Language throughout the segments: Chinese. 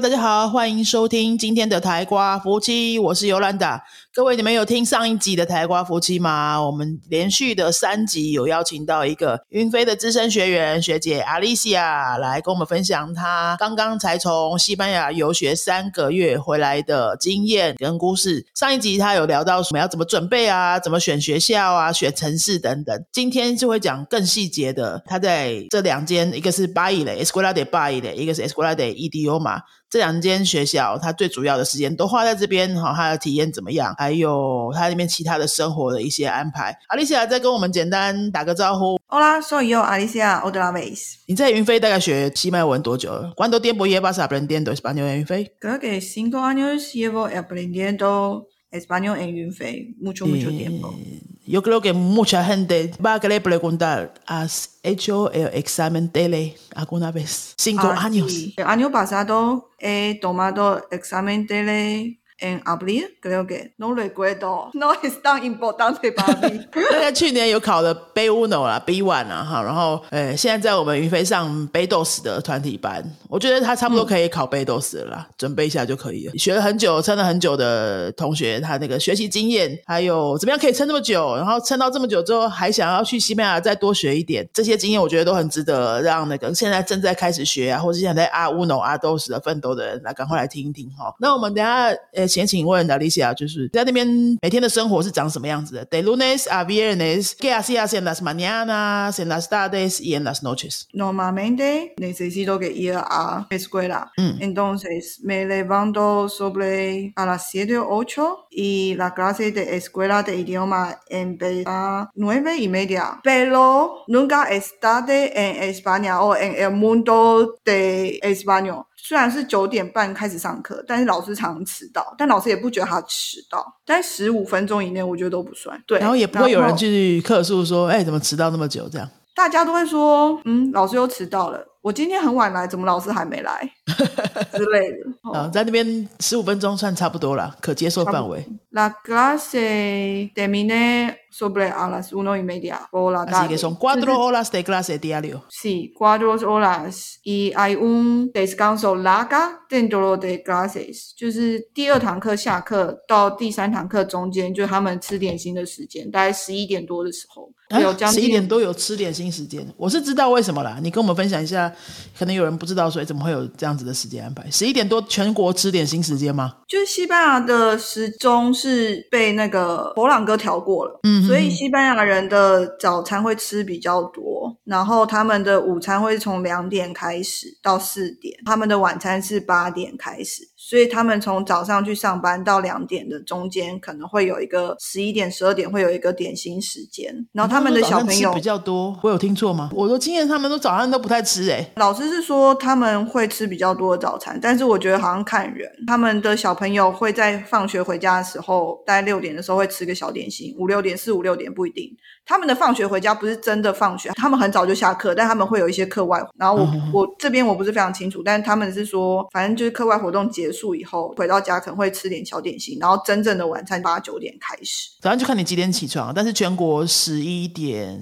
大家好，欢迎收听今天的台瓜夫妻，我是尤兰达。各位，你们有听上一集的台瓜夫妻吗？我们连续的三集有邀请到一个云飞的资深学员学姐 Alicia 来跟我们分享她刚刚才从西班牙游学三个月回来的经验跟故事。上一集她有聊到我们要怎么准备啊，怎么选学校啊，选城市等等。今天就会讲更细节的，她在这两间，一个是巴伊的 Escuela de Baile，一个是 Escuela de Idioma。这两间学校，他最主要的时间都花在这边哈，他的体验怎么样？还有他那边其他的生活的一些安排。阿丽西亚再跟我们简单打个招呼。Hola, soy yo, Alicia otra vez。你在云飞大概学西班牙文多久了？¿Cuánto tiempo llevas aprendiendo español en 云飞？Creo que cinco años llevo aprendiendo español en 云飞，mucho mucho tiempo。Yo creo que mucha gente va a querer preguntar, ¿has hecho el examen tele alguna vez? Cinco Ah, años. sí. El año pasado he tomado examen tele en abril, creo que. No recuerdo. No es tan importante para mí. 大概去年有考了 B Uno 啦，B One 啊，哈，然后呃，现在在我们云飞上 Bados 的团体班，我觉得他差不多可以考 Bados 了啦，准备一下就可以了。学了很久、撑了很久的同学，他那个学习经验，还有怎么样可以撑这么久，然后撑到这么久之后，还想要去西班牙再多学一点，这些经验我觉得都很值得让那个现在正在开始学啊，或是现在在阿 Uno、阿 Dos 的奋斗的人来赶快来听一听哈。那我们等一下呃，先请问 Alicia，就是在那边每天的生活是长什么样子的？De lunes a viernes, ¿qué hacías en las mañanas, en las tardes y en las noches? Normalmente necesito que ir a escuela. Mm. Entonces me levanto sobre a las 7 o 8 y la clase de escuela de idioma empieza a 9 y media. Pero nunca es tarde en España o en el mundo de español. 虽然是九点半开始上课，但是老师常常迟到，但老师也不觉得他迟到，但十五分钟以内我觉得都不算。对，然后也不会有人去客诉说，哎，怎么迟到那么久？这样大家都会说，嗯，老师又迟到了。我今天很晚来，怎么老师还没来之类的。啊、哦在那边十五分钟算差不多了，可接受范围。La clase termina sobre a las uno y media por la Así que son cuatro horas de clase diario. Sí, cuatro horas y hay un descanso larga dentro de clases，就是第二堂课下课到第三堂课中间，就是他们吃点心的时间，大概十一点多的时候，有将近十一点多有吃点心时间，我是知道为什么啦。你跟我们分享一下，可能有人不知道，所以怎么会有这样子的时间安排？十一点多全国吃点新时间吗？就是西班牙的时钟是被那个佛朗哥调过了，嗯所以西班牙人的早餐会吃比较多，然后他们的午餐会从两点开始到四点，他们的晚餐是八点开始，所以他们从早上去上班到两点的中间可能会有一个十一点、十二点会有一个点心时间，然后他们的小朋友比较多，我有听错吗？我的经验他们都早上都不太吃、欸，老师是说他们会吃比较多的早餐，但是我觉得好像看人，他们的小朋友会在放学回家的时候，大概六点的时候会吃个小点心，五六点、四五六点不一定。他们的放学回家不是真的放学，他们很早就下课，但他们会有一些课外。然后我、嗯我这边我不是非常清楚，但是他们是说，反正就是课外活动结束以后回到家可能会吃点小点心，然后真正的晚餐八九点开始。早上就看你几点起床，但是全国十一点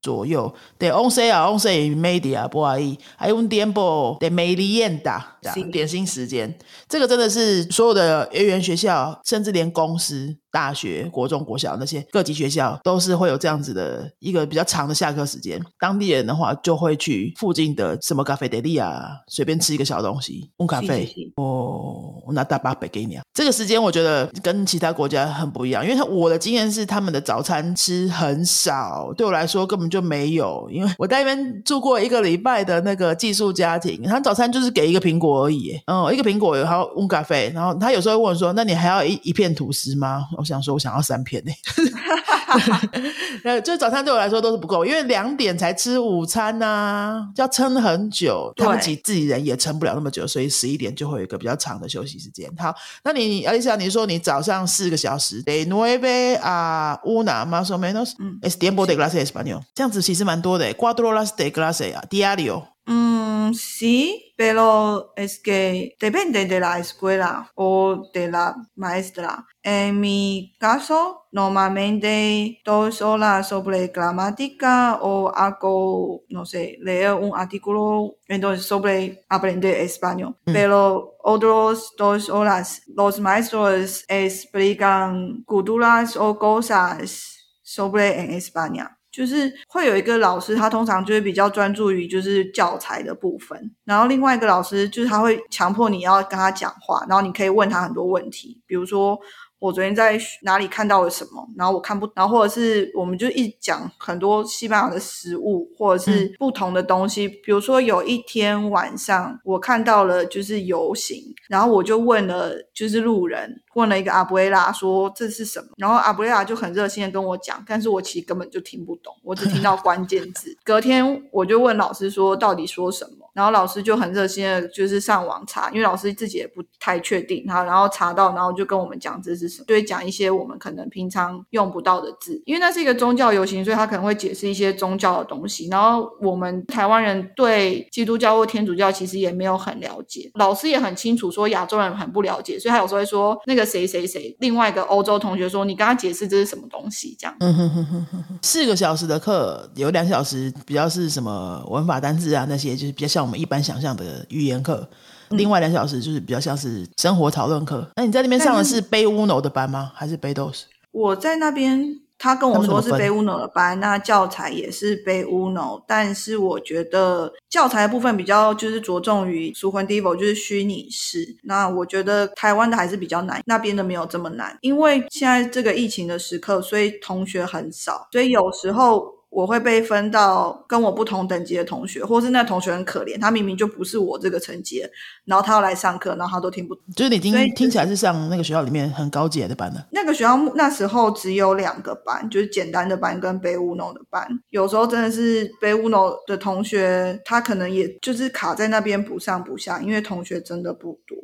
左右。对，once 啊，once media 不好意还有 un tiempo de merienda 这样是点心时间。这个真的是所有的幼儿园学校，甚至连公司、大学、国中、国小那些各级学校，都是会有这样子的一个比较长的下课时间。当地人的话，就会去附近的什么咖啡德利啊，随便吃一个小东西，用咖啡。哦，我拿大把杯给你啊。这个时间我觉得跟其他国家很不一样，因为他我的经验是他们的早餐吃很少，对我来说根本就没有。因为我在那边住过一个礼拜的那个寄宿家庭，他早餐就是给一个苹果而已，嗯，一个苹果然后用咖啡，然后他有时候会问我说：“那你还要一一片吐司吗？”我想说，我想要三片呢。呃，就早餐对我来说都是不够，因为两点才吃午餐呐、要撑很久，他们对自己自己人也撑不了那么久，所以十一点就会有一个比较长的休息时间。好，那你阿丽莎，你说你早上四个小时，de nueve a una más o menos，嗯 es tiempo de clase español，这样子其实蛮多的，cuatro horas de clase 啊，diario。嗯，sí。Pero es que depende de la escuela o de la maestra. En mi caso, normalmente dos horas sobre gramática o hago, no sé, leer un artículo entonces sobre aprender español. Pero otros dos horas, los maestros explican culturas o cosas sobre en España。就是会有一个老师，他通常就会比较专注于就是教材的部分，然后另外一个老师就是他会强迫你要跟他讲话，然后你可以问他很多问题，比如说。我昨天在哪里看到了什么？然后我看不，然后或者是我们就一讲很多西班牙的食物，或者是不同的东西。比如说有一天晚上，我看到了就是游行，然后我就问了就是路人，问了一个阿布埃拉说这是什么？然后阿布埃拉就很热心的跟我讲，但是我其实根本就听不懂，我只听到 关键字。隔天我就问老师说到底说什么？然后老师就很热心的，就是上网查，因为老师自己也不太确定他，然后查到，然后就跟我们讲这是什么，就会讲一些我们可能平常用不到的字，因为那是一个宗教游行，所以他可能会解释一些宗教的东西。然后我们台湾人对基督教或天主教其实也没有很了解，老师也很清楚说亚洲人很不了解，所以他有时候会说那个谁谁谁，另外一个欧洲同学说你跟他解释这是什么东西，这样。四个小时的课有两小时比较是什么文法单字啊那些，就是比较像。我们一般想象的语言课，另外两小时就是比较像是生活讨论课。那你在那边上的是背乌诺的班吗？还是背都是？我在那边，他跟我说是背乌诺的班，那教材也是背乌诺，但是我觉得教材的部分比较就是着重于熟魂 devil，就是虚拟式。那我觉得台湾的还是比较难，那边的没有这么难，因为现在这个疫情的时刻，所以同学很少，所以有时候。我会被分到跟我不同等级的同学，或是那同学很可怜，他明明就不是我这个层级，然后他要来上课，然后他都听不懂。就是你已经听起来是上那个学校里面很高级的班的。那个学校那时候只有两个班，就是简单的班跟北乌诺的班。有时候真的是背乌诺的同学，他可能也就是卡在那边不上不下，因为同学真的不多。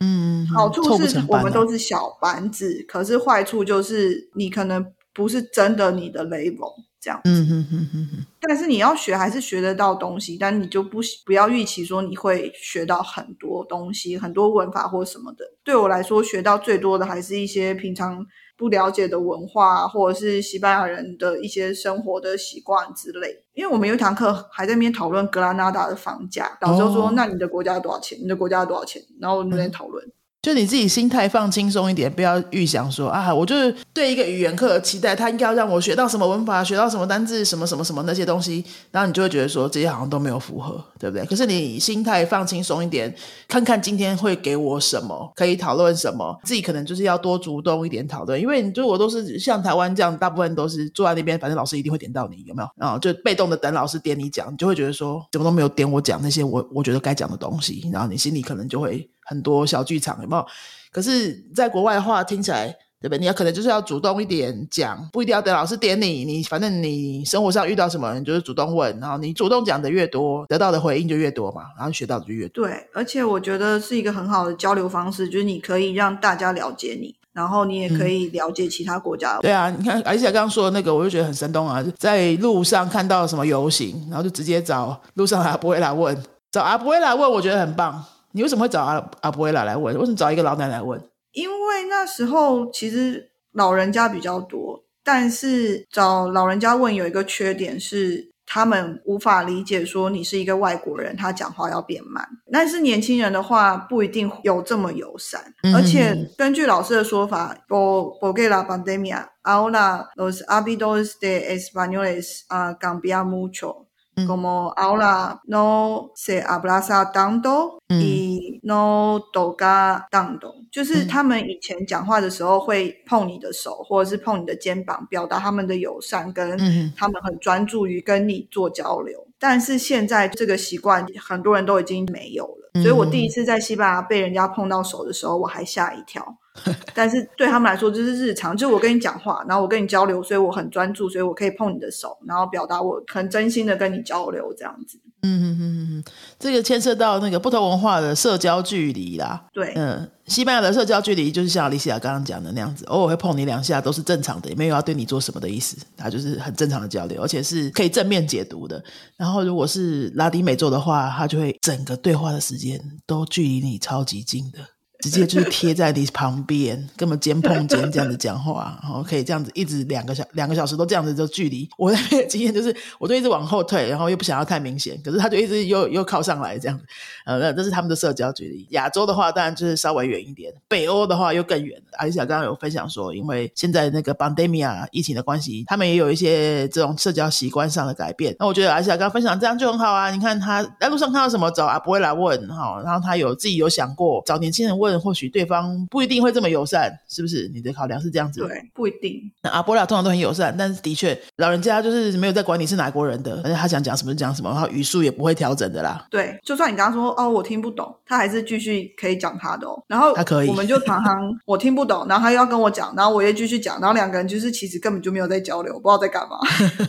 嗯，好处是我们都是小班子，可是坏处就是你可能不是真的你的 level。这样，嗯哼哼哼哼。但是你要学还是学得到东西，但你就不不要预期说你会学到很多东西，很多文法或什么的。对我来说，学到最多的还是一些平常不了解的文化，或者是西班牙人的一些生活的习惯之类。因为我们有一堂课还在那边讨论格拉纳达的房价，老师说：“那你的国家多少钱？你的国家多少钱？”然后我们在讨论。就你自己心态放轻松一点，不要预想说啊，我就是对一个语言课期待他应该要让我学到什么文法，学到什么单字，什么什么什么那些东西，然后你就会觉得说这些好像都没有符合，对不对？可是你心态放轻松一点，看看今天会给我什么，可以讨论什么，自己可能就是要多主动一点讨论，因为你如果都是像台湾这样，大部分都是坐在那边，反正老师一定会点到你，有没有？然后就被动的等老师点你讲，你就会觉得说怎么都没有点我讲那些我我觉得该讲的东西，然后你心里可能就会很多小剧场，有没有？可是，在国外的话，听起来对不对？你要可能就是要主动一点讲，不一定要等老师点你。你反正你生活上遇到什么，你就是主动问，然后你主动讲的越多，得到的回应就越多嘛，然后学到的就越多。对，而且我觉得是一个很好的交流方式，就是你可以让大家了解你，然后你也可以了解其他国家。对啊，你看，而且刚刚说的那个，我就觉得很生动啊，在路上看到什么游行，然后就直接找路上阿不会来问，找阿不会来问，我觉得很棒。你为什么会找阿阿波维拉来问？为什么找一个老奶奶问？因为那时候其实老人家比较多，但是找老人家问有一个缺点是，他们无法理解说你是一个外国人，他讲话要变慢。但是年轻人的话不一定有这么友善，而且根据老师的说法，por porque la pandemia ahora los hábitos de españoles han cambiado mucho。como ahora no se abraza tanto y no do ga dando，就是他们以前讲话的时候会碰你的手或者是碰你的肩膀，表达他们的友善，跟他们很专注于跟你做交流。但是现在这个习惯很多人都已经没有了，所以我第一次在西班牙被人家碰到手的时候，我还吓一跳。但是对他们来说这是日常，就我跟你讲话，然后我跟你交流，所以我很专注，所以我可以碰你的手，然后表达我很真心的跟你交流这样子。嗯嗯嗯嗯嗯，这个牵涉到那个不同文化的社交距离啦。对，嗯，西班牙的社交距离就是像丽西亚刚刚讲的那样子，偶尔会碰你两下都是正常的，也没有要对你做什么的意思，它就是很正常的交流，而且是可以正面解读的。然后如果是拉丁美洲的话，它就会整个对话的时间都距离你超级近的。直接就是贴在你旁边，根本肩碰肩这样子讲话，然 后可以这样子一直两个小两个小时都这样子的距离。我那边的 经验就是，我都一直往后退，然后又不想要太明显，可是他就一直又又靠上来这样子。呃，那这是他们的社交距离。亚洲的话，当然就是稍微远一点；北欧的话又更远。阿丽莎刚刚有分享说，因为现在那个 pandemia 疫情的关系，他们也有一些这种社交习惯上的改变。那我觉得阿丽莎刚刚分享这样就很好啊。你看他在路上看到什么找啊，不会来问哈，然后他有自己有想过找年轻人问。或许对方不一定会这么友善，是不是？你的考量是这样子？对，不一定。那阿波拉通常都很友善，但是的确，老人家就是没有在管你是哪国人的，而且他想讲什么就讲什么，然后语速也不会调整的啦。对，就算你刚刚说哦，我听不懂，他还是继续可以讲他的哦。然后他可以，我们就常常我听不懂，然后他又要跟我讲，然后我也继续讲，然后两个人就是其实根本就没有在交流，不知道在干嘛。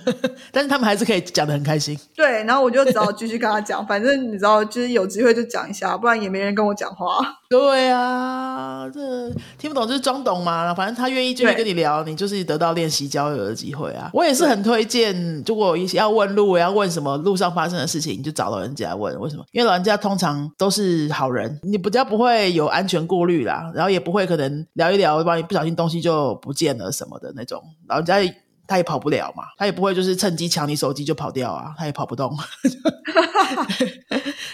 但是他们还是可以讲的很开心。对，然后我就只好继续跟他讲，反正你知道，就是有机会就讲一下，不然也没人跟我讲话。对啊，这听不懂就是装懂嘛。反正他愿意继续跟你聊，你就是得到练习交友的机会啊。我也是很推荐，如果要问路，要问什么路上发生的事情，你就找老人家问。为什么？因为老人家通常都是好人，你比较不会有安全顾虑啦，然后也不会可能聊一聊，万一不小心东西就不见了什么的那种。老人家。他也跑不了嘛，他也不会就是趁机抢你手机就跑掉啊，他也跑不动。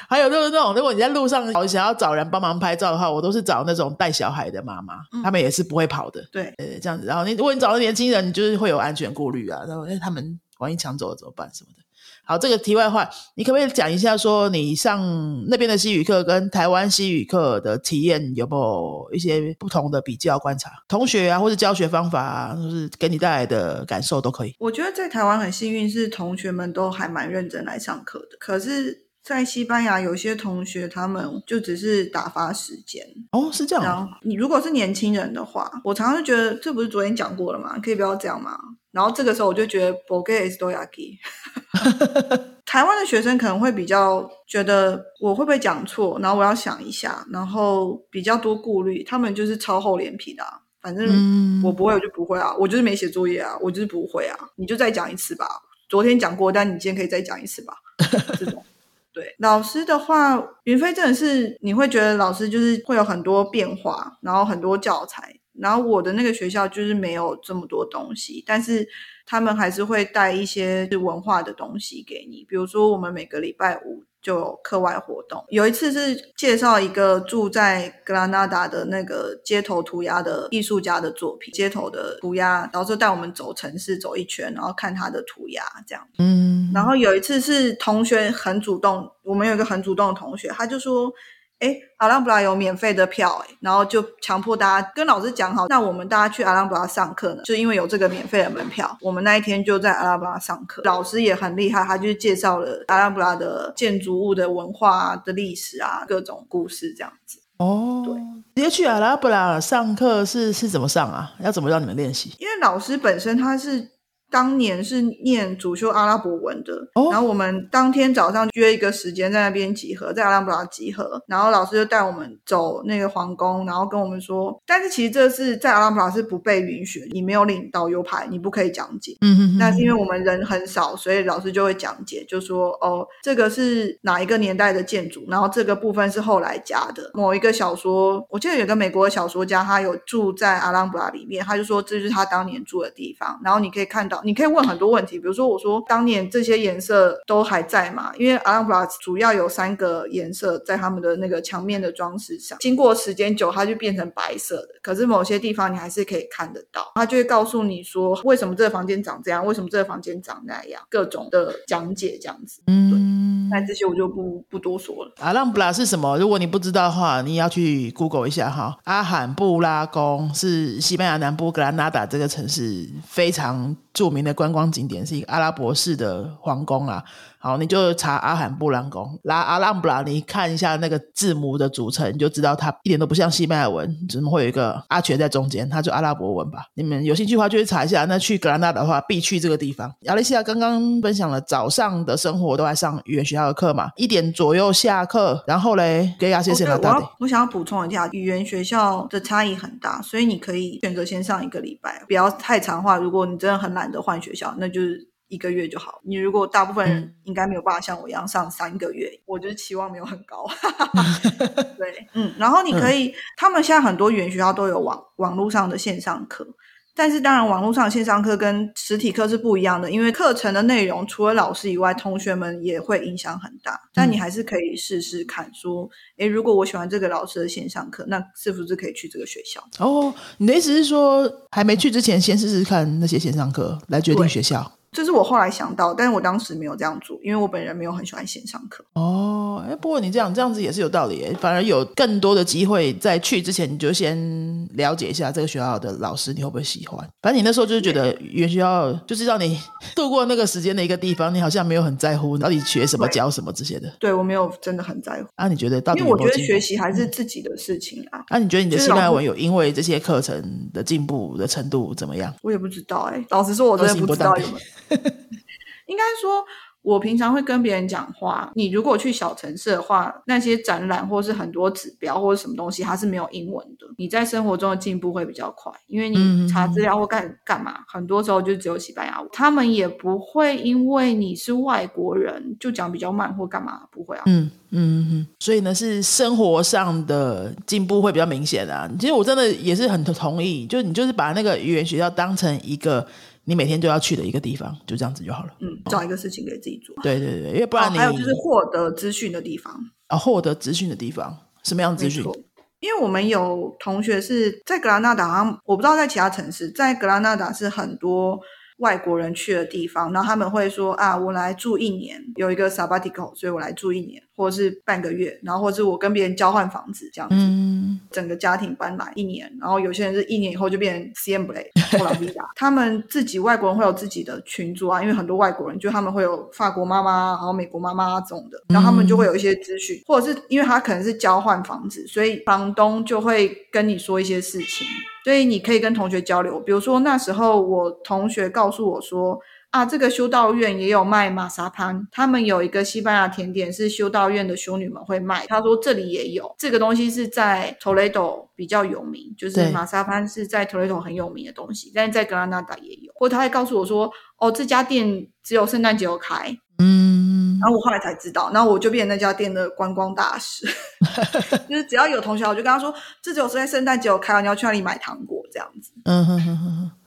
还有就是那种，如果你在路上想要找人帮忙拍照的话，我都是找那种带小孩的妈妈，他们也是不会跑的。对，呃，这样子。然后你如果你找到年轻人，你就是会有安全顾虑啊，然后哎，他们万一抢走了怎么办什么的。好，这个题外话，你可不可以讲一下，说你上那边的西语课跟台湾西语课的体验有没有一些不同的比较观察？同学啊，或者教学方法啊，就是给你带来的感受都可以。我觉得在台湾很幸运，是同学们都还蛮认真来上课的。可是，在西班牙，有些同学他们就只是打发时间。哦，是这样。然后你如果是年轻人的话，我常常觉得，这不是昨天讲过了吗？可以不要这样吗？然后这个时候我就觉得 b o g e s do yaki。台湾的学生可能会比较觉得我会不会讲错，然后我要想一下，然后比较多顾虑。他们就是超厚脸皮的，反正我不会我就不会啊，我就是没写作业啊，我就是不会啊，你就再讲一次吧。昨天讲过，但你今天可以再讲一次吧。这种对老师的话，云飞真的是你会觉得老师就是会有很多变化，然后很多教材。然后我的那个学校就是没有这么多东西，但是他们还是会带一些文化的东西给你。比如说，我们每个礼拜五就有课外活动。有一次是介绍一个住在格拉纳达的那个街头涂鸦的艺术家的作品，街头的涂鸦，然后就带我们走城市走一圈，然后看他的涂鸦这样。嗯。然后有一次是同学很主动，我们有一个很主动的同学，他就说。哎，阿朗布拉有免费的票，哎，然后就强迫大家跟老师讲好，那我们大家去阿朗布拉上课呢，就因为有这个免费的门票，我们那一天就在阿朗布拉上课。老师也很厉害，他就介绍了阿朗布拉的建筑物的文化的历史啊，各种故事这样子。哦，对，直接去阿拉布拉上课是是怎么上啊？要怎么让你们练习？因为老师本身他是。当年是念主修阿拉伯文的，然后我们当天早上约一个时间在那边集合，在阿拉伯拉集合，然后老师就带我们走那个皇宫，然后跟我们说，但是其实这是在阿拉伯拉是不被允许，你没有领导游牌，你不可以讲解。嗯哼，那是因为我们人很少，所以老师就会讲解，就说哦，这个是哪一个年代的建筑，然后这个部分是后来加的。某一个小说，我记得有个美国的小说家，他有住在阿拉伯拉里面，他就说这是他当年住的地方，然后你可以看到。你可以问很多问题，比如说我说当年这些颜色都还在吗？因为阿拉布拉主要有三个颜色在他们的那个墙面的装饰上，经过时间久，它就变成白色的。可是某些地方你还是可以看得到，他就会告诉你说为什么这个房间长这样，为什么这个房间长那样，各种的讲解这样子。嗯，那这些我就不不多说了。阿拉布拉是什么？如果你不知道的话，你要去 Google 一下哈。阿罕布拉宫是西班牙南部格拉纳达这个城市非常。著名的观光景点，是一个阿拉伯式的皇宫啊。好，你就查阿罕布兰宫，拉阿拉布拉，你看一下那个字母的组成，你就知道它一点都不像西班牙文，怎么会有一个阿全在中间？它就阿拉伯文吧。你们有兴趣的话，就去查一下。那去格兰纳的话，必去这个地方。亚历西亚刚刚分享了早上的生活，都在上语言学校的课嘛，一点左右下课，然后嘞，给亚谢谢老大。我想要补充一下，语言学校的差异很大，所以你可以选择先上一个礼拜，不要太长话。如果你真的很懒得换学校，那就是。一个月就好。你如果大部分人应该没有办法像我一样上三个月，我觉得期望没有很高。对，嗯，然后你可以，他们现在很多语言学校都有网网络上的线上课，但是当然网络上线上课跟实体课是不一样的，因为课程的内容除了老师以外，同学们也会影响很大。但你还是可以试试看，说，诶，如果我喜欢这个老师的线上课，那是不是可以去这个学校？哦，你的意思是说，还没去之前，先试试看那些线上课，来决定学校。这是我后来想到，但是我当时没有这样做，因为我本人没有很喜欢线上课。哦，哎，不过你这样这样子也是有道理，反而有更多的机会在去之前你就先了解一下这个学校的老师，你会不会喜欢？反正你那时候就是觉得语言学校就是让你 度过那个时间的一个地方，你好像没有很在乎到底学什么、教什么这些的。对我没有真的很在乎。啊，你觉得到底？因为我觉得学习还是自己的事情啊。啊，你觉得你的西班牙文有因为这些课程的进步的程度怎么样？我也不知道哎，老实说，我真的不知道有没有。应该说，我平常会跟别人讲话。你如果去小城市的话，那些展览或是很多指标或者什么东西，它是没有英文的。你在生活中的进步会比较快，因为你查资料或干干嘛，很多时候就只有西班牙文。他们也不会因为你是外国人就讲比较慢或干嘛，不会啊。嗯嗯嗯。所以呢，是生活上的进步会比较明显啊。其实我真的也是很同意，就你就是把那个语言学校当成一个。你每天都要去的一个地方，就这样子就好了。嗯，找一个事情给自己做。对对对，因为不然你还有就是获得资讯的地方啊，获得资讯的地方，什么样资讯？因为我们有同学是在格拉纳达，我不知道在其他城市，在格拉纳达是很多。外国人去的地方，然后他们会说啊，我来住一年，有一个 sabbatical，所以我来住一年，或者是半个月，然后或者是我跟别人交换房子这样子，整个家庭搬来一年，然后有些人是一年以后就变成 c m b l a 或拉比达，他们自己外国人会有自己的群组啊，因为很多外国人就他们会有法国妈妈，然后美国妈妈这种的，然后他们就会有一些资讯，或者是因为他可能是交换房子，所以房东就会跟你说一些事情。所以你可以跟同学交流，比如说那时候我同学告诉我说啊，这个修道院也有卖马沙潘，他们有一个西班牙甜点是修道院的修女们会卖。他说这里也有这个东西是在 Toledo 比较有名，就是马沙潘是在 Toledo 很有名的东西，但是在格拉纳达也有。或他还告诉我说，哦，这家店只有圣诞节有开。嗯，然后我后来才知道，然后我就变成那家店的观光大使，就是只要有同学，我就跟他说，这只有在圣诞节有开，你要去那里买糖果这样子。嗯哼哼哼，对，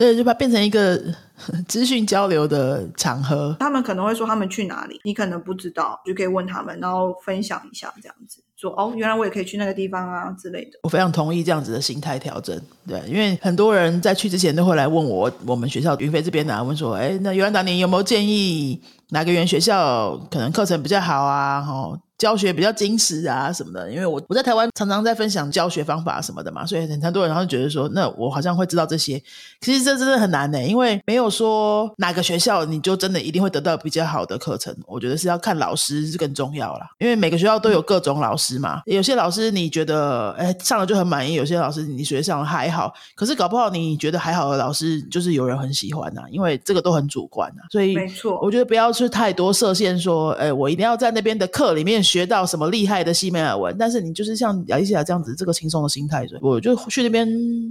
对，就把它变成一个 资讯交流的场合。他们可能会说他们去哪里，你可能不知道，就可以问他们，然后分享一下这样子。说哦，原来我也可以去那个地方啊之类的。我非常同意这样子的心态调整，对，因为很多人在去之前都会来问我，我们学校云飞这边呢，问说，哎，那尤兰达，你有没有建议哪个语言学校可能课程比较好啊？哈。教学比较精实啊什么的，因为我我在台湾常常在分享教学方法什么的嘛，所以很多人然后觉得说，那我好像会知道这些，其实这真的很难呢，因为没有说哪个学校你就真的一定会得到比较好的课程，我觉得是要看老师是更重要啦，因为每个学校都有各种老师嘛，有些老师你觉得哎上了就很满意，有些老师你学上了还好，可是搞不好你觉得还好的老师就是有人很喜欢呐，因为这个都很主观呐，所以没错，我觉得不要去太多设限，说哎我一定要在那边的课里面。学到什么厉害的西美尔文，但是你就是像亚丽西亚这样子，这个轻松的心态，我就去那边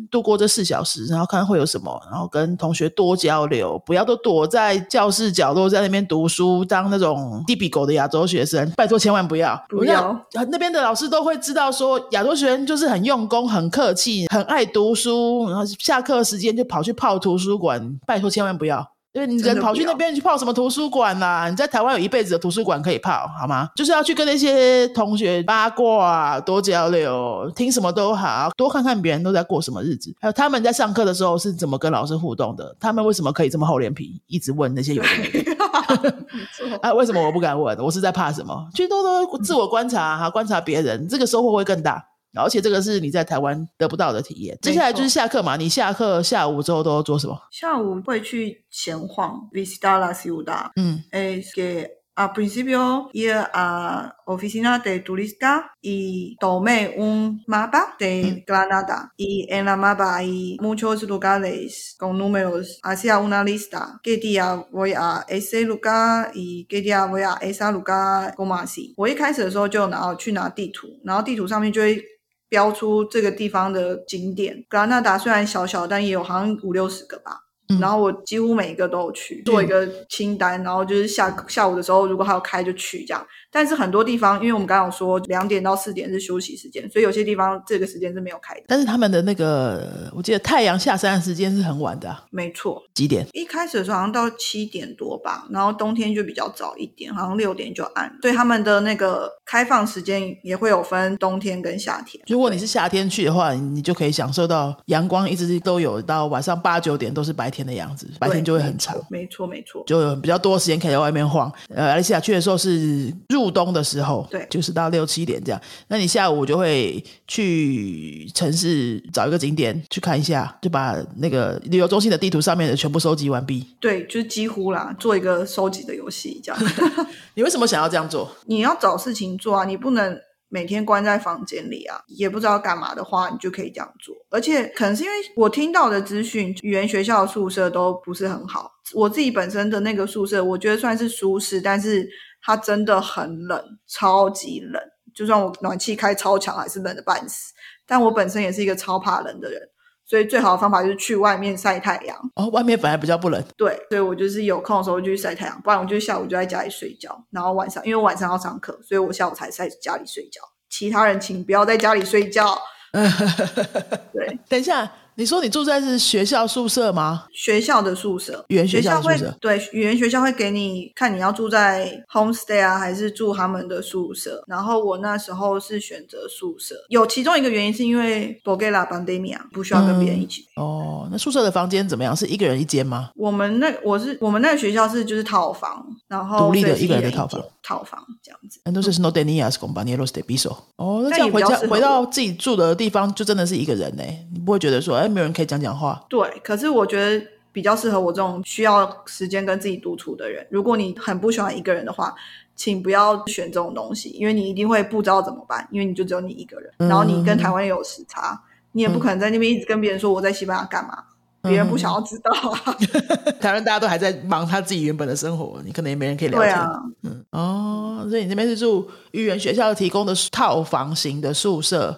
度过这四小时，然后看看会有什么，然后跟同学多交流，不要都躲在教室角落在那边读书，当那种地比狗的亚洲学生，拜托千万不要，不要。那边的老师都会知道说，亚洲学生就是很用功、很客气、很爱读书，然后下课时间就跑去泡图书馆，拜托千万不要。人跑去那边去泡什么图书馆啦？你在台湾有一辈子的图书馆可以泡，好吗？就是要去跟那些同学八卦，多交流，听什么都好，多看看别人都在过什么日子，还有他们在上课的时候是怎么跟老师互动的，他们为什么可以这么厚脸皮，一直问那些有的没的？啊，为什么我不敢问？我是在怕什么？去多多自我观察，哈，观察别人，这个收获会更大。而且这个是你在台湾得不到的体验。接下来就是下课嘛，你下课下午之后都要做什么？下午会去闲晃，visitar la ciudad。嗯 Es que al principio ir a oficina de turista y tomé un mapa de Granada y en la mapa hay muchos lugares con números hacia una lista. ¿Qué día voy a ese lugar y qué día voy a ese lugar? como así？我一开始的时候就拿去拿地图，然后地图上面就会。标出这个地方的景点，格拉纳达虽然小小，但也有好像五六十个吧。嗯然后我几乎每一个都有去，做一个清单，然后就是下下午的时候，如果还有开就去这样。但是很多地方，因为我们刚刚有说两点到四点是休息时间，所以有些地方这个时间是没有开的。但是他们的那个，我记得太阳下山的时间是很晚的啊、没错，几点？一开始的时候好像到七点多吧，然后冬天就比较早一点，好像六点就暗。所以他们的那个开放时间也会有分冬天跟夏天。如果你是夏天去的话，你就可以享受到阳光一直都有，到晚上八九点都是白天的样子，白天就会很长。没错，没错。就有比较多时间可以在外面晃。呃，马来西亚去的时候是入冬的时候，对就是到六七点这样。那你下午就会去城市找一个景点去看一下，就把那个旅游中心的地图上面的全部收集完毕。对，就是几乎啦，做一个收集的游戏这样。你为什么想要这样做？你要找事情做啊，你不能每天关在房间里啊，也不知道干嘛的话，你就可以这样做。而且可能是因为我听到的资讯，语言学校的宿舍都不是很好。我自己本身的那个宿舍，我觉得算是舒适，但是它真的很冷，超级冷。就算我暖气开超强，还是冷的半死。但我本身也是一个超怕冷的人，所以最好的方法就是去外面晒太阳。哦，外面反而比较不冷。对，所以我就是有空的时候就去晒太阳，不然我就下午就在家里睡觉，然后晚上因为晚上要上课，所以我下午才在家里睡觉。其他人请不要在家里睡觉。对，等一下，你说你住在是学校宿舍吗？学校的宿舍，语言学学校宿舍对语言学校会给你看你要住在 homestay 啊，还是住他们的宿舍。然后我那时候是选择宿舍，有其中一个原因是因为 b o g e l a pandemia 不需要跟别人一起。哦，那宿舍的房间怎么样？是一个人一间吗？我们那我是我们那个学校是就是套房，然后独立的一个人的套房，套房这样子。那都是 no tenías compañeros de piso。哦，那但这样回家回到自己住的地方，就真的是一个人呢，你不会觉得说，哎，没有人可以讲讲话。对，可是我觉得比较适合我这种需要时间跟自己独处的人。如果你很不喜欢一个人的话，请不要选这种东西，因为你一定会不知道怎么办，因为你就只有你一个人，然后你跟台湾也有时差，你也不可能在那边一直跟别人说我在西班牙干嘛，别人不想要知道啊。台湾大家都还在忙他自己原本的生活，你可能也没人可以聊天。对啊，哦，所以你那边是住语言学校提供的套房型的宿舍，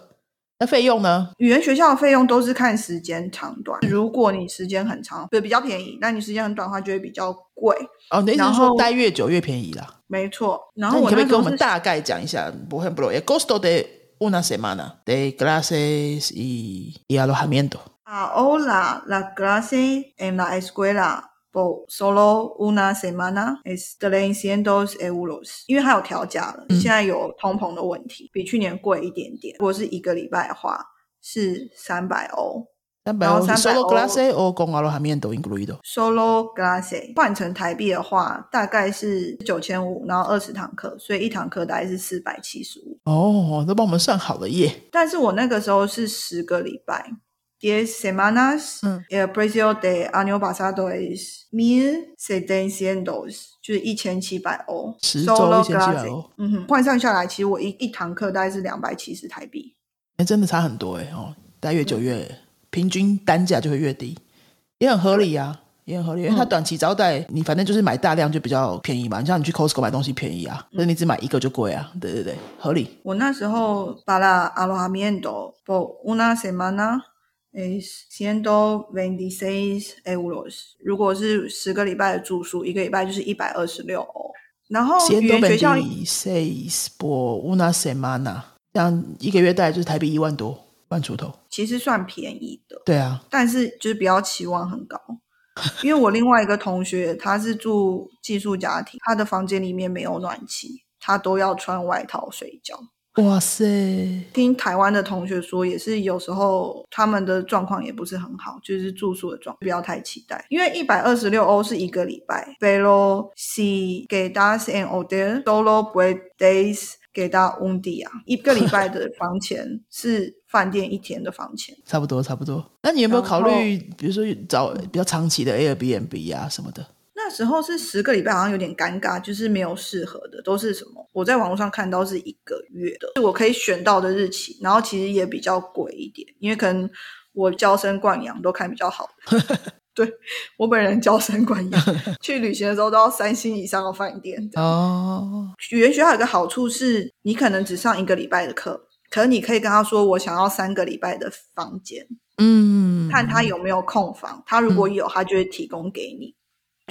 那费用呢？语言学校的费用都是看时间长短，如果你时间很长，对，比较便宜；那你时间很短的话，就会比较贵。哦，你的意思是然后说待越久越便宜啦？没错，然后我可不可以跟我们大概讲一下？不很不容易，costo de una semana de clases y y alojamiento。Ahora la clase en la escuela por solo una semana es 300 euros，因为它有调价了，嗯现在有通膨的问题，比去年贵一点点。如果是一个礼拜的话，是三百欧。三百欧然后300 solo 欧 clase o con alojamiento incluido？Solo clase 换成台币的话，大概是九千五，然后二十堂课，所以一堂课大概是四百七十五。哦，都帮我们算好了耶。但是我那个时候是十个礼拜，diez semanas，嗯，el precio de año pasado es mil setecientos，就是一千七百欧，十周一千七百欧。嗯哼，换算下来，其实我一一堂课大概是两百七十台币。哎，真的差很多哎哦，待越久越平均单价就会越低，也很合理啊，也很合理，因为它短期招待你反正就是买大量就比较便宜嘛，你像你去 Costco 买东西便宜啊，那你只买一个就贵啊，对对对，合理。我那时候 para alojamiento por una semana ciento veintiséis euros，如果是十个礼拜的住宿，一个礼拜就是一百二十六欧。然后语 Ciento 言学校 veintiséis por una semana，这样一个月大概就是台币一万多，万出头。其实算便宜的，对啊，但是就是不要期望很高。因为我另外一个同学他是住寄宿家庭，他的房间里面没有暖气，他都要穿外套睡觉。哇塞，听台湾的同学说，也是有时候他们的状况也不是很好，就是住宿的状，不要太期待。因为一百二十六欧是一个礼拜，pero si quedas en hotel solo puedes 给到温迪啊，一个礼拜的房钱是饭店一天的房钱。差不多差不多。那你有没有考虑，比如说找比较长期的 Airbnb 啊什么的？那时候是十个礼拜，好像有点尴尬，就是没有适合的，都是什么？我在网络上看到是一个月的，是我可以选到的日期，然后其实也比较贵一点，因为可能我娇生惯养都看比较好的。对我本人娇生惯养，去旅行的时候都要三星以上的饭店。哦，语言学校有个好处是，你可能只上一个礼拜的课，可是你可以跟他说我想要三个礼拜的房间，嗯，看他有没有空房，他如果有，他就会提供给你，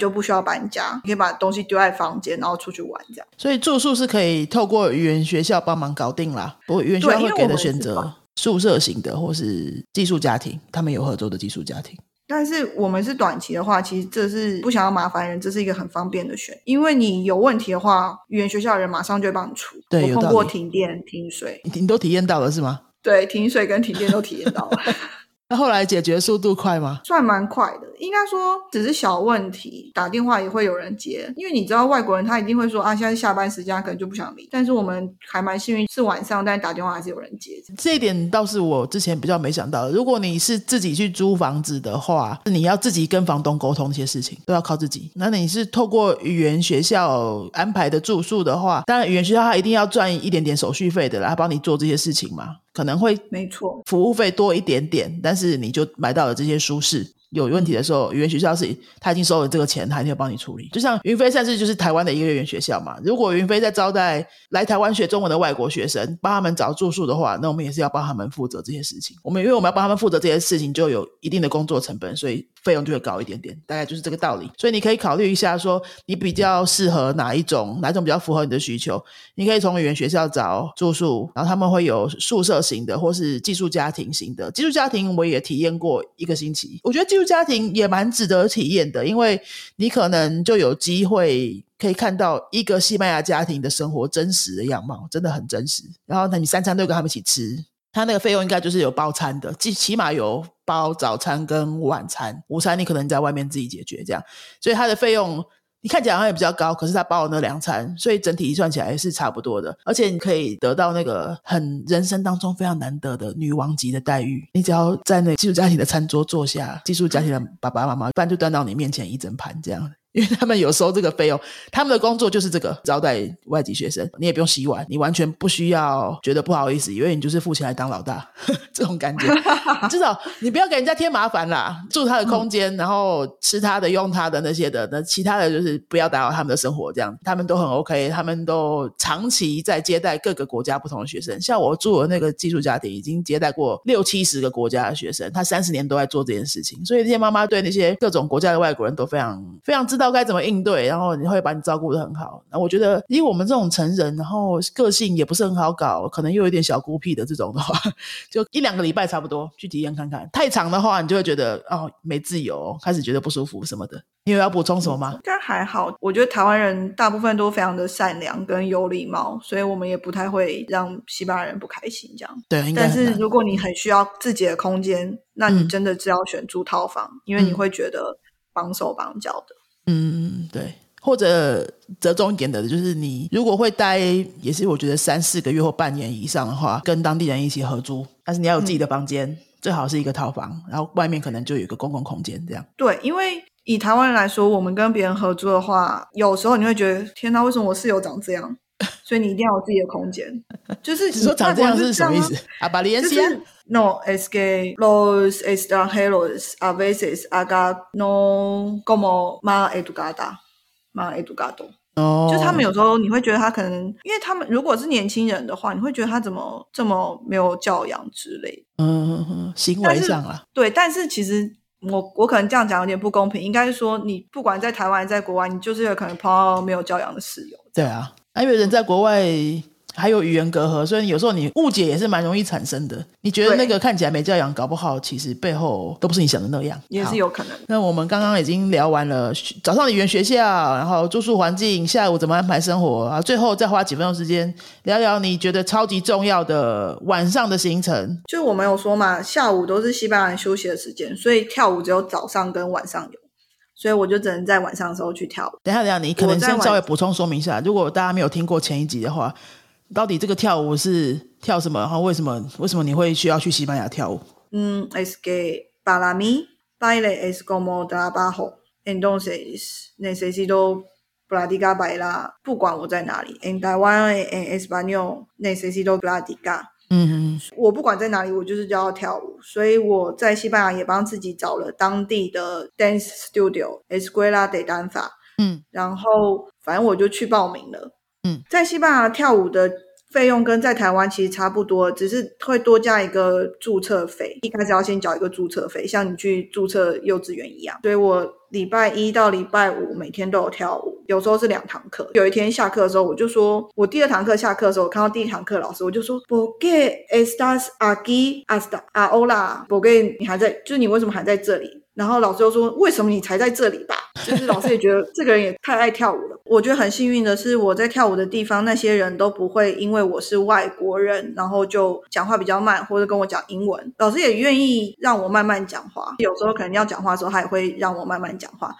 就不需要搬家，你可以把东西丢在房间，然后出去玩这样。所以住宿是可以透过语言学校帮忙搞定啦。不过语言学校会给的选择宿舍型的或是寄宿家庭，他们有合作的寄宿家庭。但是我们是短期的话，其实这是不想要麻烦人，这是一个很方便的选，因为你有问题的话，语言学校的人马上就会帮你出。我碰过对有道理停电、停水，你你都体验到了是吗？对，停水跟停电都体验到了。那后来解决速度快吗？算蛮快的，应该说只是小问题，打电话也会有人接，因为你知道外国人他一定会说啊，现在下班时间，他可能就不想理。但是我们还蛮幸运，是晚上，但打电话还是有人接。这一点倒是我之前比较没想到的。如果你是自己去租房子的话，你要自己跟房东沟通这些事情，都要靠自己。那你是透过语言学校安排的住宿的话，当然语言学校他一定要赚一点点手续费的啦，他帮你做这些事情嘛，可能会没错，服务费多一点点，但是你就买到了这些舒适。有问题的时候，语言学校是他已经收了这个钱，他一定要帮你处理。就像云飞上次就是台湾的一个语言学校嘛，如果云飞在招待来台湾学中文的外国学生，帮他们找住宿的话，那我们也是要帮他们负责这些事情。我们因为我们要帮他们负责这些事情，就有一定的工作成本，所以费用就会高一点点，大概就是这个道理。所以你可以考虑一下，说你比较适合哪一种，哪一种比较符合你的需求，你可以从语言学校找住宿，然后他们会有宿舍型的，或是寄宿家庭型的。寄宿家庭我也体验过一个星期，我觉得寄家庭也蛮值得体验的，因为你可能就有机会可以看到一个西班牙家庭的生活真实的样貌，真的很真实。然后呢，你三餐都跟他们一起吃。他那个费用应该就是有包餐的，起起码有包早餐跟晚餐，午餐你可能在外面自己解决这样，所以他的费用你看起来好像也比较高，可是他包了那两餐，所以整体一算起来是差不多的，而且你可以得到那个很人生当中非常难得的女王级的待遇。你只要在那寄宿家庭的餐桌坐下，寄宿家庭的爸爸妈妈饭就端到你面前一整盘这样。因为他们有收这个费用，他们的工作就是这个招待外籍学生，你也不用洗碗，你完全不需要觉得不好意思，因为你就是付钱来当老大 这种感觉。至少你不要给人家添麻烦啦，住他的空间，然后吃他的、用他的那些的，那其他的就是不要打扰他们的生活，这样他们都很 OK，他们都长期在接待各个国家不同的学生。像我住的那个寄宿家庭，已经接待过六七十个国家的学生，他三十年都在做这件事情，所以这些妈妈对那些各种国家的外国人都非常非常知道该怎么应对，然后你会把你照顾的很好。那我觉得，以我们这种成人，然后个性也不是很好搞，可能又有点小孤僻的这种的话，就一两个礼拜差不多去体验看看。太长的话，你就会觉得哦没自由，开始觉得不舒服什么的。你有要补充什么吗？应该还好。我觉得台湾人大部分都非常的善良跟有礼貌，所以我们也不太会让西班牙人不开心这样。对，但是如果你很需要自己的空间，那你嗯真的是要选租套房，因为你嗯会觉得绑手绑脚的。嗯，对。或者折中一点的，就是你如果会待，也是我觉得三四个月或半年以上的话，跟当地人一起合租，但是你要有自己的房间，最好是一个套房，然后外面可能就有一个公共空间这样。对，因为以台湾人来说，我们跟别人合租的话，有时候你会觉得天呐，为什么我室友长这样？所以你一定要有自己的空间。就是你说长这样是什么意思外国人？啊，把联就系啊？是 no es que los extranjeros a veces hagan no como más educada, más educado。哦，就是他们有时候你会觉得他可能，因为他们如果是年轻人的话，你会觉得他怎么这么没有教养之类的。嗯嗯嗯，行为上啊，对，但是其实我我可能这样讲有点不公平，应该是说你不管在台湾在国外，你就是有可能碰到没有教养的室友。对啊，啊因为人在国外还有语言隔阂，所以有时候你误解也是蛮容易产生的。你觉得那个看起来没教养，搞不好其实背后都不是你想的那样，也是有可能。那我们刚刚已经聊完了早上的语言学校，然后住宿环境，下午怎么安排生活啊？最后再花几分钟时间聊聊你觉得超级重要的晚上的行程。就我们有说嘛，下午都是西班牙人休息的时间，所以跳舞只有早上跟晚上有，所以我就只能在晚上的时候去跳舞。等一下，等一下，你可能先稍微补充说明一下，如果大家没有听过前一集的话，到底这个跳舞是跳什么？然后为什么为什么你会需要去西班牙跳舞？嗯，es que para mí baile es como trabajo, entonces necesito practicar bailar，不管我在哪里，en Taiwan en español necesito practicar。嗯嗯我不管在哪里，我就是就要跳舞，所以我在西班牙也帮自己找了当地的 dance studio Escuela de Danza，嗯。然后反正我就去报名了。嗯，在西班牙跳舞的费用跟在台湾其实差不多，只是会多加一个注册费，一开始要先缴一个注册费，像你去注册幼稚园一样。所以我礼拜一到礼拜五每天都有跳舞，有时候是两堂课。有一天下课的时候，我就说，我第二堂课下课的时候，我看到第一堂课老师，我就说，¿Por qué estás aquí hasta ahora？¿Por qué 你还在？就是你为什么还在这里？然后老师就说：“为什么你才在这里吧？”就是老师也觉得这个人也太爱跳舞了。我觉得很幸运的是，我在跳舞的地方，那些人都不会因为我是外国人，然后就讲话比较慢，或者跟我讲英文。老师也愿意让我慢慢讲话，有时候可能要讲话的时候，他也会让我慢慢讲话。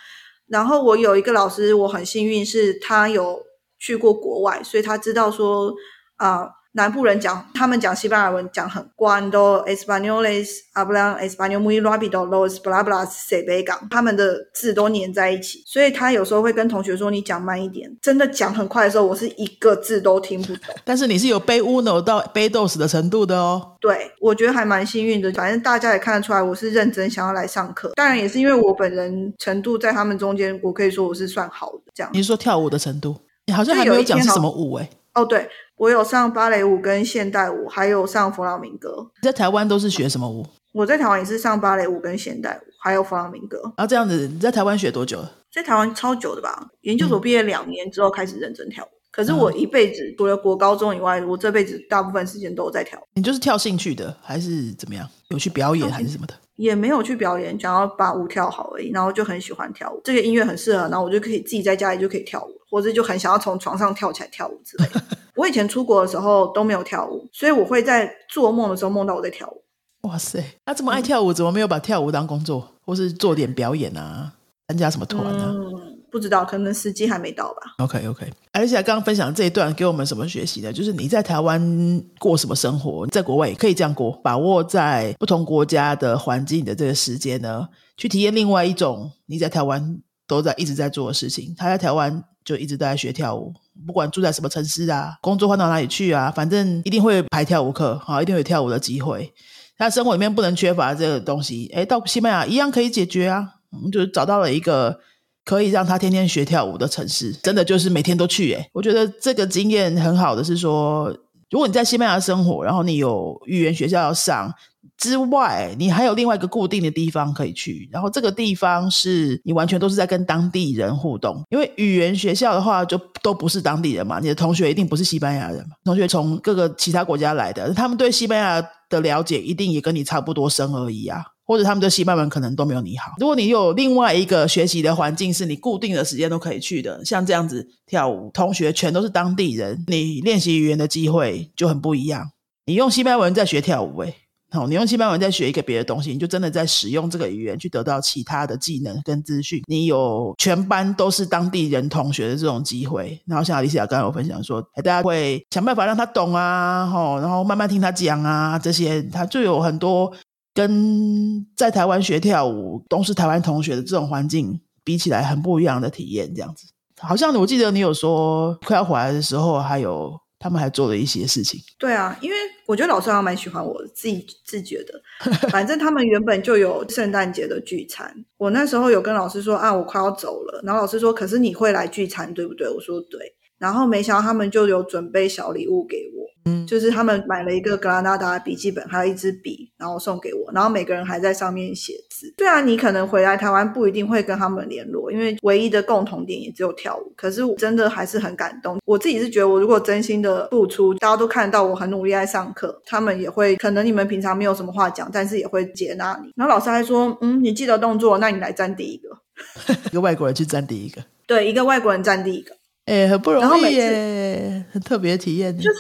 然后我有一个老师，我很幸运是他有去过国外，所以他知道说啊。南部人讲，他们讲西班牙文讲很 cuando españoles hablan español muy rápido los palabras se pegan，他们的字都粘在一起，所以他有时候会跟同学说你讲慢一点。真的讲很快的时候，我是一个字都听不懂。但是你是有背 uno 到背 dos 的程度的哦。对，我觉得还蛮幸运的。反正大家也看得出来，我是认真想要来上课。当然也是因为我本人程度在他们中间，我可以说我是算好的这样。你是说跳舞的程度？你好像还没有讲是什么舞哎、哦，对，我有上芭蕾舞跟现代舞，还有上弗朗明哥。你在台湾都是学什么舞？我在台湾也是上芭蕾舞跟现代舞，还有弗朗明哥。然后这样子，你在台湾学多久了？在台湾超久的吧？研究所毕业两年之后开始认真跳舞。可是嗯我一辈子除了国高中以外，我这辈子大部分时间都有在跳舞，你就是跳兴趣的，还是怎么样？有去表演还是什么的？也没有去表演，想要把舞跳好而已。然后就很喜欢跳舞，这个音乐很适合，然后我就可以自己在家里就可以跳舞，或者就很想要从床上跳起来跳舞之类的。我以前出国的时候都没有跳舞，所以我会在做梦的时候梦到我在跳舞。哇塞，他这么爱跳舞，怎么没有把跳舞当工作，或是做点表演啊？参加什么团啊、嗯，不知道，可能时机还没到吧。o k OK，而且刚刚分享这一段给我们什么学习呢？就是你在台湾过什么生活，在国外也可以这样过，把握在不同国家的环境的这个时间呢，去体验另外一种你在台湾都在一直在做的事情。他在台湾就一直都在学跳舞，不管住在什么城市啊，工作换到哪里去啊，反正一定会排跳舞课，好，一定会有跳舞的机会。他生活里面不能缺乏这个东西，哎，到西班牙一样可以解决啊，嗯，就是找到了一个可以让他天天学跳舞的城市，真的就是每天都去。诶，我觉得这个经验很好的是说，如果你在西班牙生活，然后你有语言学校要上之外，你还有另外一个固定的地方可以去，然后这个地方是你完全都是在跟当地人互动，因为语言学校的话就都不是当地人嘛，你的同学一定不是西班牙人嘛，同学从各个其他国家来的，他们对西班牙的了解一定也跟你差不多深而已啊。或者他们的西班牙文可能都没有你好。如果你有另外一个学习的环境，是你固定的时间都可以去的，像这样子跳舞，同学全都是当地人，你练习语言的机会就很不一样。你用西班牙文在学跳舞、欸，诶，好，你用西班牙文在学一个别的东西，你就真的在使用这个语言去得到其他的技能跟资讯。你有全班都是当地人同学的这种机会，然后像阿丽西亚刚才有分享说，大家会想办法让他懂啊，吼，然后慢慢听他讲啊，这些他就有很多。跟在台湾学跳舞都是台湾同学的这种环境比起来，很不一样的体验。这样子，好像我记得你有说快要回来的时候，还有他们还做了一些事情。对啊，因为我觉得老师还蛮喜欢我，自己自觉的。反正他们原本就有圣诞节的聚餐，我那时候有跟老师说啊，我快要走了。然后老师说，可是你会来聚餐对不对？我说对。然后没想到他们就有准备小礼物给我。嗯，就是他们买了一个格拉纳达笔记本，还有一支笔，然后送给我，然后每个人还在上面写字。对啊，你可能回来台湾不一定会跟他们联络，因为唯一的共同点也只有跳舞。可是我真的还是很感动，我自己是觉得，我如果真心的付出，大家都看到我很努力在上课，他们也会可能你们平常没有什么话讲，但是也会接纳你。然后老师还说，嗯，你记得动作，那你来站第一个。一个外国人去站第一个，对，一个外国人站第一个。哎、很不容易然后每次耶，很特别的体验。就是，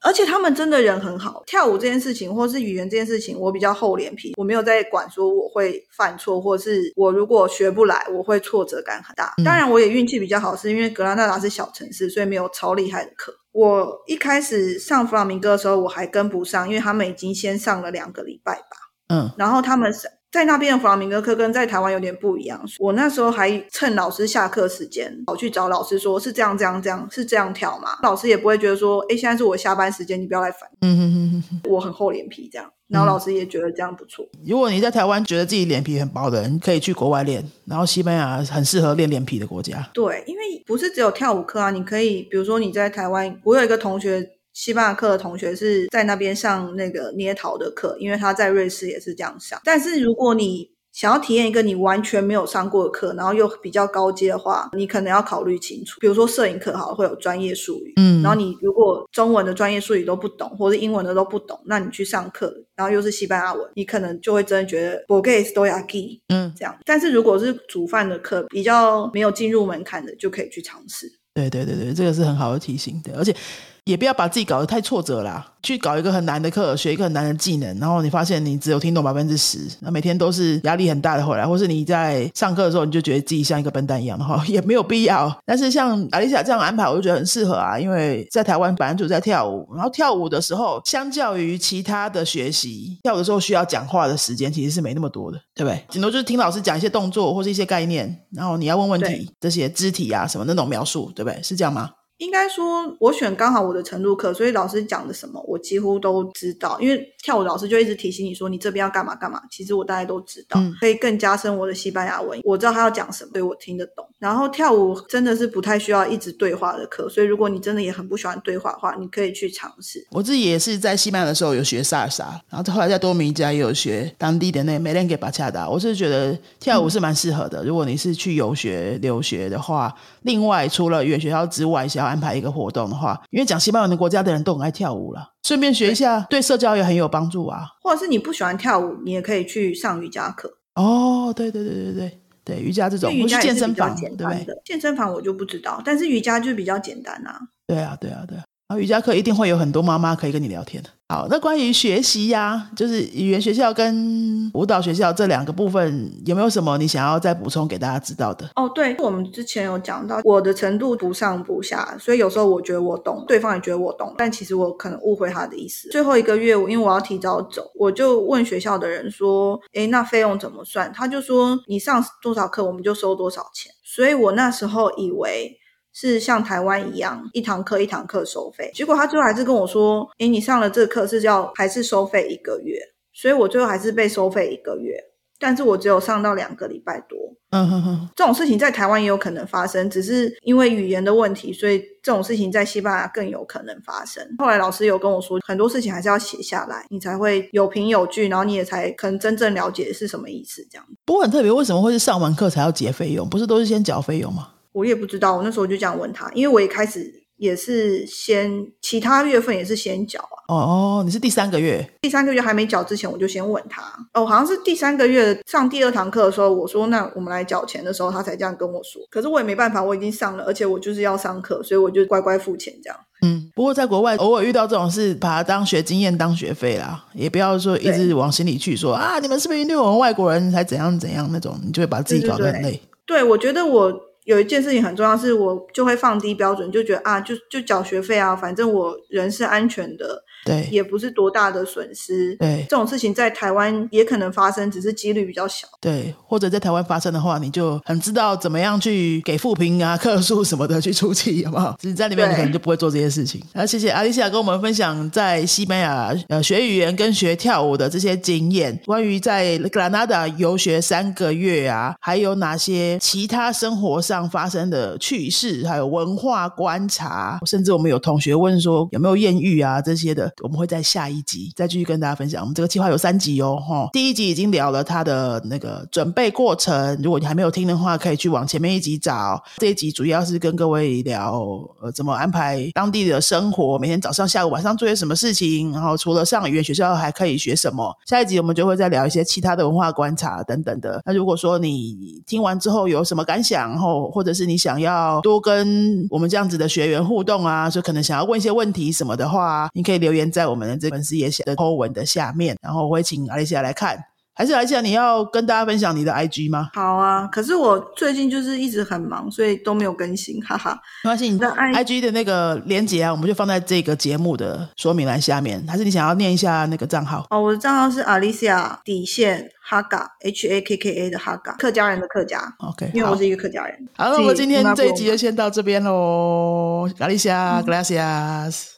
而且他们真的人很好。跳舞这件事情，或是语言这件事情，我比较厚脸皮，我没有在管说我会犯错，或是我如果学不来，我会挫折感很大。嗯当然，我也运气比较好，是因为格拉纳达是小城市，所以没有超厉害的课。我一开始上弗朗明哥的时候，我还跟不上，因为他们已经先上了两个礼拜吧。嗯，然后他们是在那边的弗朗明哥课跟在台湾有点不一样。我那时候还趁老师下课时间跑去找老师，说是这样这样这样，是这样跳嘛？老师也不会觉得说，哎，现在是我下班时间，你不要来烦。嗯哼哼哼。我很厚脸皮这样，然后老师也觉得这样不错。如果你在台湾觉得自己脸皮很薄的人，可以去国外练。然后西班牙很适合练脸皮的国家。对，因为不是只有跳舞课啊，你可以比如说你在台湾，我有一个同学。西班牙课的同学是在那边上那个捏陶的课，因为他在瑞士也是这样上。但是如果你想要体验一个你完全没有上过的课，然后又比较高阶的话，你可能要考虑清楚。比如说摄影课，好会有专业术语，嗯，然后你如果中文的专业术语都不懂，或者英文的都不懂，那你去上课，然后又是西班牙文，你可能就会真的觉得 b o g a s do yaki，嗯，这样。但是如果是煮饭的课，比较没有进入门槛的，就可以去尝试。对对对对，这个是很好的提醒的，而且。也不要把自己搞得太挫折啦，去搞一个很难的课，学一个很难的技能，然后你发现你只有听懂百分之十，那每天都是压力很大的回来，或是你在上课的时候你就觉得自己像一个笨蛋一样的话，也没有必要。但是像阿丽莎这样安排，我就觉得很适合啊，因为在台湾本来就在跳舞，然后跳舞的时候，相较于其他的学习，跳舞的时候需要讲话的时间其实是没那么多的，对不对？顶多就是听老师讲一些动作或是一些概念，然后你要问问题，这些肢体啊什么那种描述，对不对？是这样吗？应该说，我选刚好我的程度课，所以老师讲的什么，我几乎都知道。因为跳舞老师就一直提醒你说，你这边要干嘛干嘛。其实我大概都知道，可以更加深我的西班牙文。我知道他要讲什么，所以我听得懂。然后跳舞真的是不太需要一直对话的课，所以如果你真的也很不喜欢对话的话，你可以去尝试。我自己也是在西班牙的时候有学萨尔萨，然后后来在多米尼加也有学当地的那梅连给巴恰达。我是觉得跳舞是蛮适合的。如果你是去游学留学的话，另外除了语言学校之外，想要安排一个活动。的话，因为讲西班牙的国家的人都很爱跳舞了，顺便学一下，对社交也很有帮助啊。或者是你不喜欢跳舞，你也可以去上瑜伽课。哦，对对对对对对，瑜伽这种，瑜伽健身房对不对，健身房我就不知道，但是瑜伽就比较简单啊。对啊，对啊，对啊。啊瑜伽课一定会有很多妈妈可以跟你聊天的。好，那关于学习呀，就是语言学校跟舞蹈学校这两个部分，有没有什么你想要再补充给大家知道的？哦，对，我们之前有讲到，我的程度不上不下，所以有时候我觉得我懂，对方也觉得我懂，但其实我可能误会他的意思。最后一个月，因为我要提早走，我就问学校的人说：“诶，那费用怎么算？”他就说：“你上多少课，我们就收多少钱。”所以我那时候以为。是像台湾一样，一堂课一堂课收费。结果他最后还是跟我说：“诶，你上了这课是要还是收费一个月？”所以我最后还是被收费一个月，但是我只有上到两个礼拜多。嗯哼哼，这种事情在台湾也有可能发生，只是因为语言的问题，所以这种事情在西班牙更有可能发生。后来老师有跟我说，很多事情还是要写下来，你才会有凭有据，然后你也才可能真正了解是什么意思。这样。不过很特别，为什么会是上完课才要结费用？不是都是先缴费用吗？我也不知道，我那时候就这样问他，因为我一开始也是先其他月份也是先缴啊。哦哦，你是第三个月，第三个月还没缴之前，我就先问他。哦，好像是第三个月上第二堂课的时候，我说那我们来缴钱的时候，他才这样跟我说。可是我也没办法，我已经上了，而且我就是要上课，所以我就乖乖付钱这样。嗯，不过在国外偶尔遇到这种事，把它当学经验当学费啦，也不要说一直往心里去说啊，你们是不是因为我们外国人才怎样怎样那种，你就会把自己搞得很累。对，我觉得我。有一件事情很重要，是我就会放低标准，就觉得啊，就就缴学费啊，反正我人是安全的。对，也不是多大的损失。对，这种事情在台湾也可能发生，只是几率比较小。对，或者在台湾发生的话，你就很知道怎么样去给负评啊、客诉什么的去出气，好不好？只是在里面，你可能就不会做这些事情。那谢谢阿丽西亚跟我们分享在西班牙呃学语言跟学跳舞的这些经验。关于在格兰纳达游学三个月啊，还有哪些其他生活上发生的趣事，还有文化观察，甚至我们有同学问说有没有艳遇啊这些的。我们会在下一集再继续跟大家分享。我们这个计划有三集哦，哈。第一集已经聊了他的那个准备过程，如果你还没有听的话，可以去往前面一集找。这一集主要是跟各位聊呃怎么安排当地的生活，每天早上、下午、晚上做些什么事情，然后除了上语言学校还可以学什么。下一集我们就会再聊一些其他的文化观察等等的。那如果说你听完之后有什么感想，然后或者是你想要多跟我们这样子的学员互动啊，就可能想要问一些问题什么的话，你可以留言。在我们的这本事也写的 po 文的下面，然后我会请阿丽西亚来看。还是来讲你要跟大家分享你的 IG 吗？好啊，可是我最近就是一直很忙，所以都没有更新，哈哈。没关系，你那 I- IG 的那个连接啊，我们就放在这个节目的说明栏下面。还是你想要念一下那个账号？哦，我的账号是 Alicia 底线 Haga H A K K A 的 Haga，客家人的客家，OK，因为我是一个客家人。好，那我们今天这一集就先到这边喽。咖喱虾，gracias，